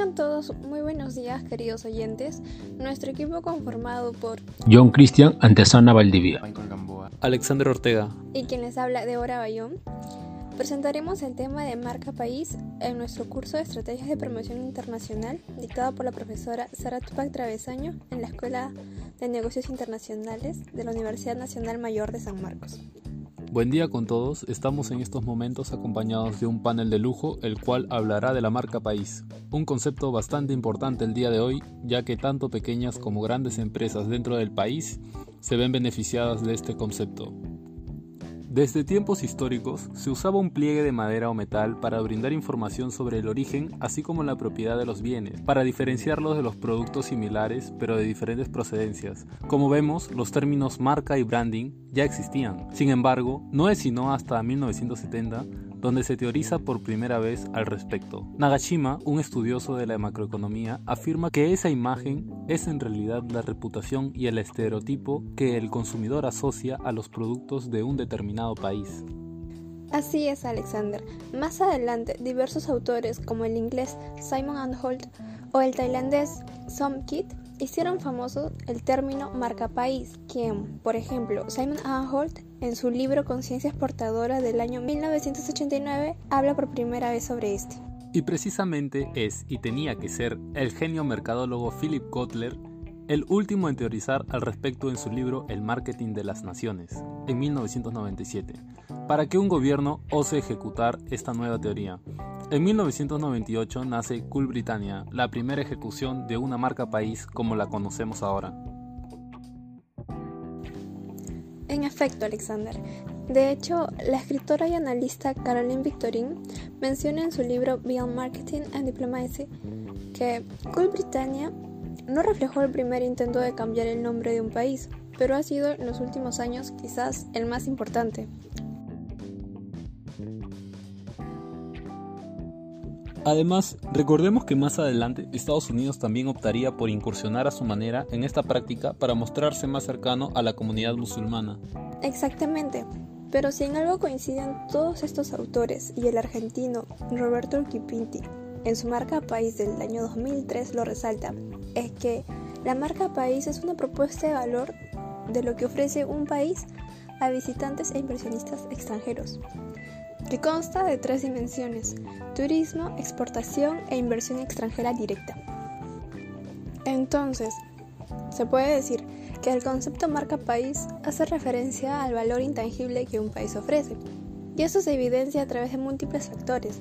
Tengan todos muy buenos días, queridos oyentes. Nuestro equipo conformado por John Cristian Antesana Valdivia, Michael Gamboa, Alexander Ortega y quien les habla Débora Bayón, presentaremos el tema de marca país en nuestro curso de estrategias de promoción internacional dictado por la profesora Sara Tupac Travesaño en la Escuela de Negocios Internacionales de la Universidad Nacional Mayor de San Marcos. Buen día con todos, estamos en estos momentos acompañados de un panel de lujo el cual hablará de la marca país, un concepto bastante importante el día de hoy ya que tanto pequeñas como grandes empresas dentro del país se ven beneficiadas de este concepto. Desde tiempos históricos se usaba un pliegue de madera o metal para brindar información sobre el origen así como la propiedad de los bienes, para diferenciarlos de los productos similares pero de diferentes procedencias. Como vemos, los términos marca y branding ya existían. Sin embargo, no es sino hasta 1970 donde se teoriza por primera vez al respecto. Nagashima, un estudioso de la macroeconomía, afirma que esa imagen es en realidad la reputación y el estereotipo que el consumidor asocia a los productos de un determinado país. Así es, Alexander. Más adelante, diversos autores como el inglés Simon Anholt o el tailandés Som Kit hicieron famoso el término marca país, quien, por ejemplo, Simon Anholt en su libro Conciencia Exportadora del año 1989 habla por primera vez sobre este. Y precisamente es y tenía que ser el genio mercadólogo Philip Kotler el último en teorizar al respecto en su libro El marketing de las naciones, en 1997, para que un gobierno ose ejecutar esta nueva teoría. En 1998 nace Cool Britannia, la primera ejecución de una marca país como la conocemos ahora. En efecto, Alexander. De hecho, la escritora y analista Caroline Victorin menciona en su libro Beyond Marketing and Diplomacy que Cool Britannia no reflejó el primer intento de cambiar el nombre de un país, pero ha sido en los últimos años quizás el más importante. Además, recordemos que más adelante Estados Unidos también optaría por incursionar a su manera en esta práctica para mostrarse más cercano a la comunidad musulmana. Exactamente, pero si en algo coinciden todos estos autores y el argentino Roberto Urquipinti en su marca País del año 2003 lo resalta, es que la marca País es una propuesta de valor de lo que ofrece un país a visitantes e inversionistas extranjeros que consta de tres dimensiones, turismo, exportación e inversión extranjera directa. Entonces, se puede decir que el concepto marca país hace referencia al valor intangible que un país ofrece, y eso se evidencia a través de múltiples factores,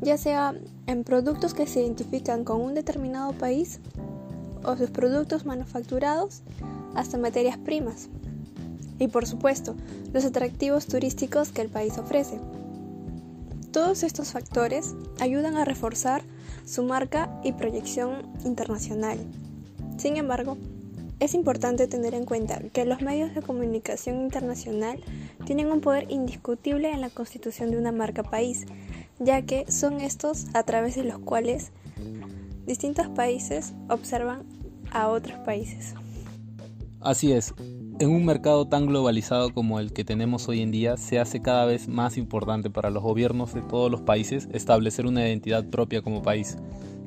ya sea en productos que se identifican con un determinado país o sus productos manufacturados hasta materias primas. Y por supuesto, los atractivos turísticos que el país ofrece. Todos estos factores ayudan a reforzar su marca y proyección internacional. Sin embargo, es importante tener en cuenta que los medios de comunicación internacional tienen un poder indiscutible en la constitución de una marca país, ya que son estos a través de los cuales distintos países observan a otros países. Así es, en un mercado tan globalizado como el que tenemos hoy en día, se hace cada vez más importante para los gobiernos de todos los países establecer una identidad propia como país,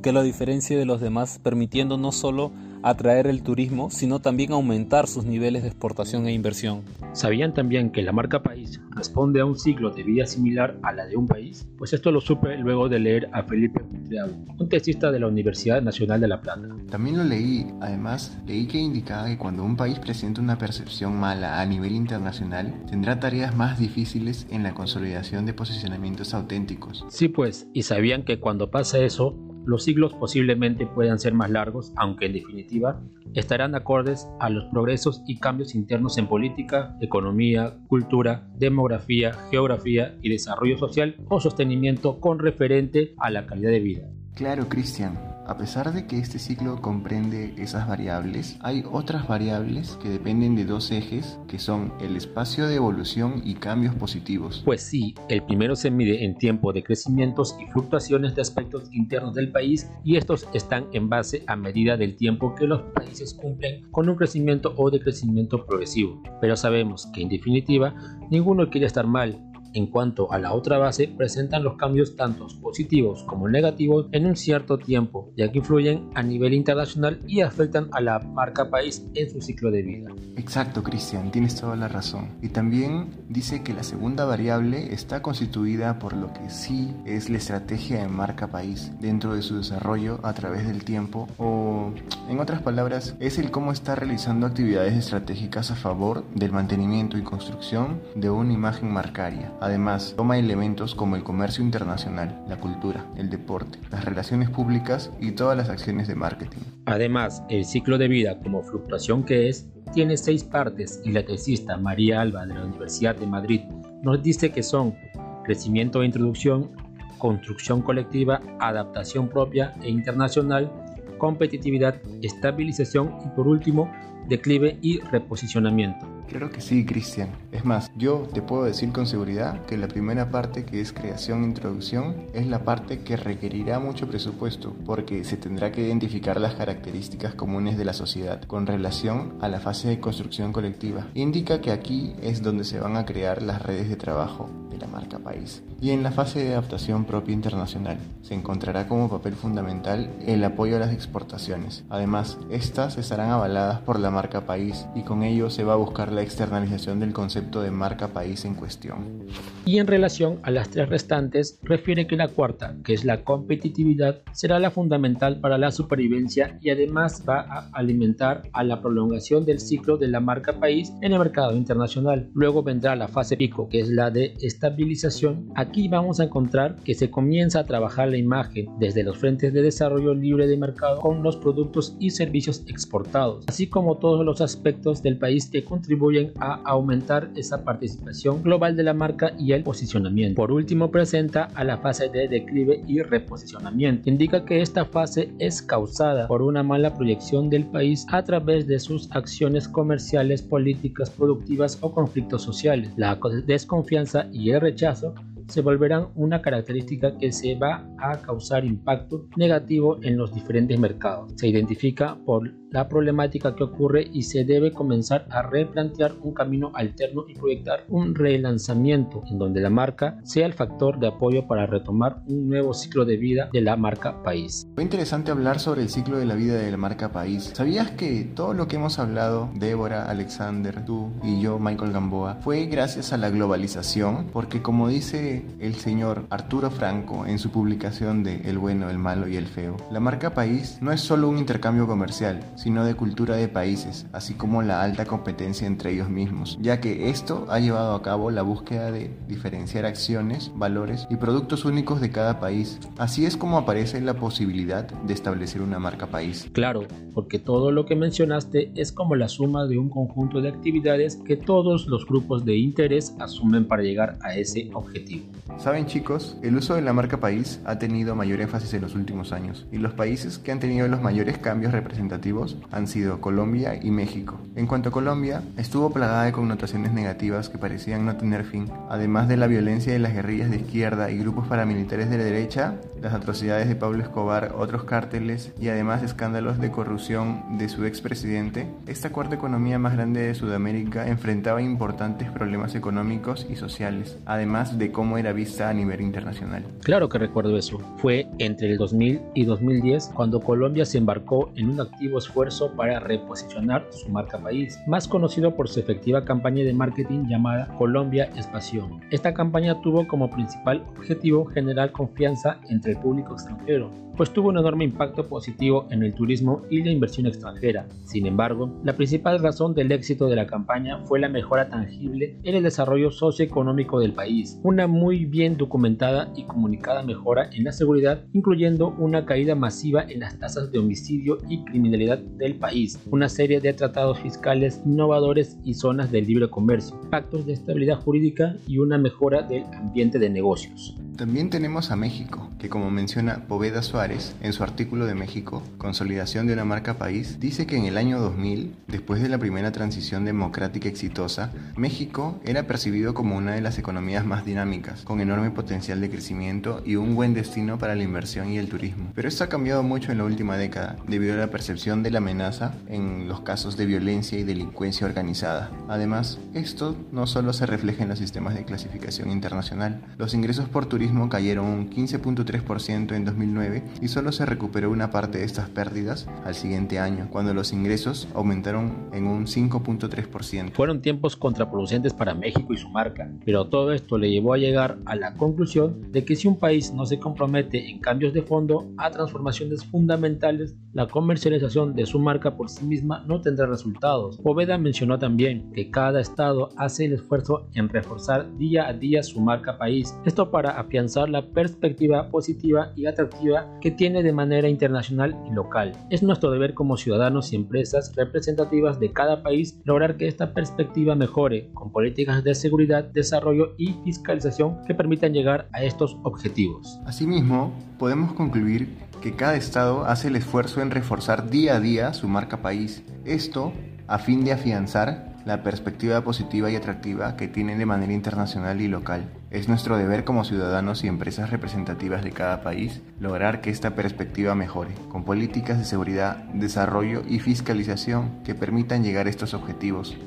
que lo diferencie de los demás, permitiendo no solo atraer el turismo, sino también aumentar sus niveles de exportación e inversión. ¿Sabían también que la marca país responde a un ciclo de vida similar a la de un país? Pues esto lo supe luego de leer a Felipe Monteago, un tesista de la Universidad Nacional de La Plata. También lo leí, además leí que indicaba que cuando un país presenta una percepción mala a nivel internacional, tendrá tareas más difíciles en la consolidación de posicionamientos auténticos. Sí pues, y sabían que cuando pasa eso, los siglos posiblemente puedan ser más largos, aunque en definitiva estarán acordes a los progresos y cambios internos en política, economía, cultura, demografía, geografía y desarrollo social o sostenimiento con referente a la calidad de vida. Claro, Cristian. A pesar de que este ciclo comprende esas variables, hay otras variables que dependen de dos ejes que son el espacio de evolución y cambios positivos. Pues sí, el primero se mide en tiempo de crecimientos y fluctuaciones de aspectos internos del país y estos están en base a medida del tiempo que los países cumplen con un crecimiento o decrecimiento progresivo. Pero sabemos que en definitiva ninguno quiere estar mal En cuanto a la otra base, presentan los cambios tanto positivos como negativos en un cierto tiempo, ya que influyen a nivel internacional y afectan a la marca país en su ciclo de vida. Exacto, Cristian, tienes toda la razón. Y también dice que la segunda variable está constituida por lo que sí es la estrategia de marca país dentro de su desarrollo a través del tiempo o, en otras palabras, es el cómo está realizando actividades estratégicas a favor del mantenimiento y construcción de una imagen marcaria. Además, toma elementos como el comercio internacional, la cultura, el deporte, las relaciones públicas y todas las acciones de marketing. Además, el ciclo de vida como fluctuación que es tiene seis partes y la tesista María Alba de la Universidad de Madrid nos dice que son crecimiento e introducción, construcción colectiva, adaptación propia e internacional, competitividad, estabilización y por último, declive y reposicionamiento. Claro que sí, Cristian. Es más, yo te puedo decir con seguridad que la primera parte que es creación e introducción es la parte que requerirá mucho presupuesto porque se tendrá que identificar las características comunes de la sociedad con relación a la fase de construcción colectiva. Indica que aquí es donde se van a crear las redes de trabajo de la marca país. Y en la fase de adaptación propia internacional se encontrará como papel fundamental el apoyo a las exportaciones. Además, estas estarán avaladas por la marca país y con ello se va a buscar la externalización del concepto de marca país en cuestión. Y en relación a las tres restantes, refiere que la cuarta, que es la competitividad, será la fundamental para la supervivencia y además va a alimentar a la prolongación del ciclo de la marca país en el mercado internacional. Luego vendrá la fase pico, que es la de estabilización. Aquí vamos a encontrar que se comienza a trabajar la imagen desde los frentes de desarrollo libre de mercado con los productos y servicios exportados, así como todos los aspectos del país que contribuyen a aumentar esa participación global de la marca y el posicionamiento. Por último, presenta a la fase de declive y reposicionamiento. Indica que esta fase es causada por una mala proyección del país a través de sus acciones comerciales, políticas, productivas o conflictos sociales. La desconfianza y el rechazo se volverán una característica que se va a causar impacto negativo en los diferentes mercados. Se identifica por la problemática que ocurre y se debe comenzar a replantear un camino alterno y proyectar un relanzamiento en donde la marca sea el factor de apoyo para retomar un nuevo ciclo de vida de la marca país. Fue interesante hablar sobre el ciclo de la vida de la marca país. ¿Sabías que todo lo que hemos hablado, Débora, Alexander, tú y yo, Michael Gamboa, fue gracias a la globalización? Porque como dice el señor Arturo Franco en su publicación de El bueno, el malo y el feo, la marca país no es solo un intercambio comercial, sino de cultura de países, así como la alta competencia entre ellos mismos, ya que esto ha llevado a cabo la búsqueda de diferenciar acciones, valores y productos únicos de cada país. Así es como aparece la posibilidad de establecer una marca país. Claro, porque todo lo que mencionaste es como la suma de un conjunto de actividades que todos los grupos de interés asumen para llegar a ese objetivo. Saben chicos, el uso de la marca país ha tenido mayor énfasis en los últimos años y los países que han tenido los mayores cambios representativos han sido Colombia y México. En cuanto a Colombia, estuvo plagada de connotaciones negativas que parecían no tener fin, además de la violencia de las guerrillas de izquierda y grupos paramilitares de la derecha, las atrocidades de Pablo Escobar, otros cárteles y además escándalos de corrupción de su expresidente, esta cuarta economía más grande de Sudamérica enfrentaba importantes problemas económicos y sociales, además de cómo vista a nivel internacional. Claro que recuerdo eso. Fue entre el 2000 y 2010 cuando Colombia se embarcó en un activo esfuerzo para reposicionar su marca país, más conocido por su efectiva campaña de marketing llamada Colombia Espación. Esta campaña tuvo como principal objetivo generar confianza entre el público extranjero, pues tuvo un enorme impacto positivo en el turismo y la inversión extranjera. Sin embargo, la principal razón del éxito de la campaña fue la mejora tangible en el desarrollo socioeconómico del país, una muy bien documentada y comunicada mejora en la seguridad, incluyendo una caída masiva en las tasas de homicidio y criminalidad del país, una serie de tratados fiscales innovadores y zonas de libre comercio, pactos de estabilidad jurídica y una mejora del ambiente de negocios. También tenemos a México, que como menciona Poveda Suárez en su artículo de México, Consolidación de una marca país, dice que en el año 2000, después de la primera transición democrática exitosa, México era percibido como una de las economías más dinámicas, con enorme potencial de crecimiento y un buen destino para la inversión y el turismo. Pero esto ha cambiado mucho en la última década, debido a la percepción de la amenaza en los casos de violencia y delincuencia organizada. Además, esto no solo se refleja en los sistemas de clasificación internacional. Los ingresos por turismo cayeron un 15.3% en 2009 y solo se recuperó una parte de estas pérdidas al siguiente año, cuando los ingresos aumentaron en un 5.3%. Fueron tiempos contraproducentes para México y su marca, pero todo esto le llevó a llegar a la conclusión de que si un país no se compromete en cambios de fondo a transformaciones fundamentales, la comercialización de su marca por sí misma no tendrá resultados. Poveda mencionó también que cada estado hace el esfuerzo en reforzar día a día su marca país, esto para afianzar la perspectiva positiva y atractiva que tiene de manera internacional y local. Es nuestro deber como ciudadanos y empresas representativas de cada país lograr que esta perspectiva mejore con políticas de seguridad, desarrollo y fiscalización que permitan llegar a estos objetivos. Asimismo, podemos concluir que cada estado hace el esfuerzo en reforzar día a día su marca país. Esto a fin de afianzar la perspectiva positiva y atractiva que tiene de manera internacional y local. Es nuestro deber como ciudadanos y empresas representativas de cada país lograr que esta perspectiva mejore, con políticas de seguridad, desarrollo y fiscalización que permitan llegar a estos objetivos.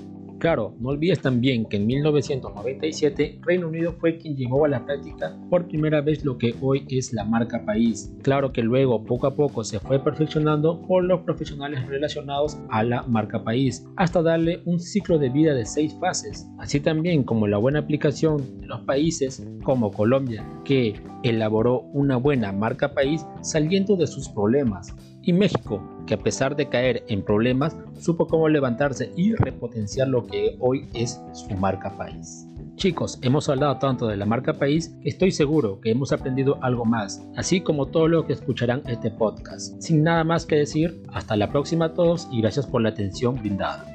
Claro, no olvides también que en 1997 Reino Unido fue quien llevó a la práctica por primera vez lo que hoy es la marca país. Claro que luego poco a poco se fue perfeccionando por los profesionales relacionados a la marca país, hasta darle un ciclo de vida de seis fases, así también como la buena aplicación de los países como Colombia, que elaboró una buena marca país saliendo de sus problemas y México, que a pesar de caer en problemas, supo cómo levantarse y repotenciar lo que hoy es su marca país. Chicos, hemos hablado tanto de la marca país que estoy seguro que hemos aprendido algo más, así como todo lo que escucharán este podcast. Sin nada más que decir, hasta la próxima a todos y gracias por la atención brindada.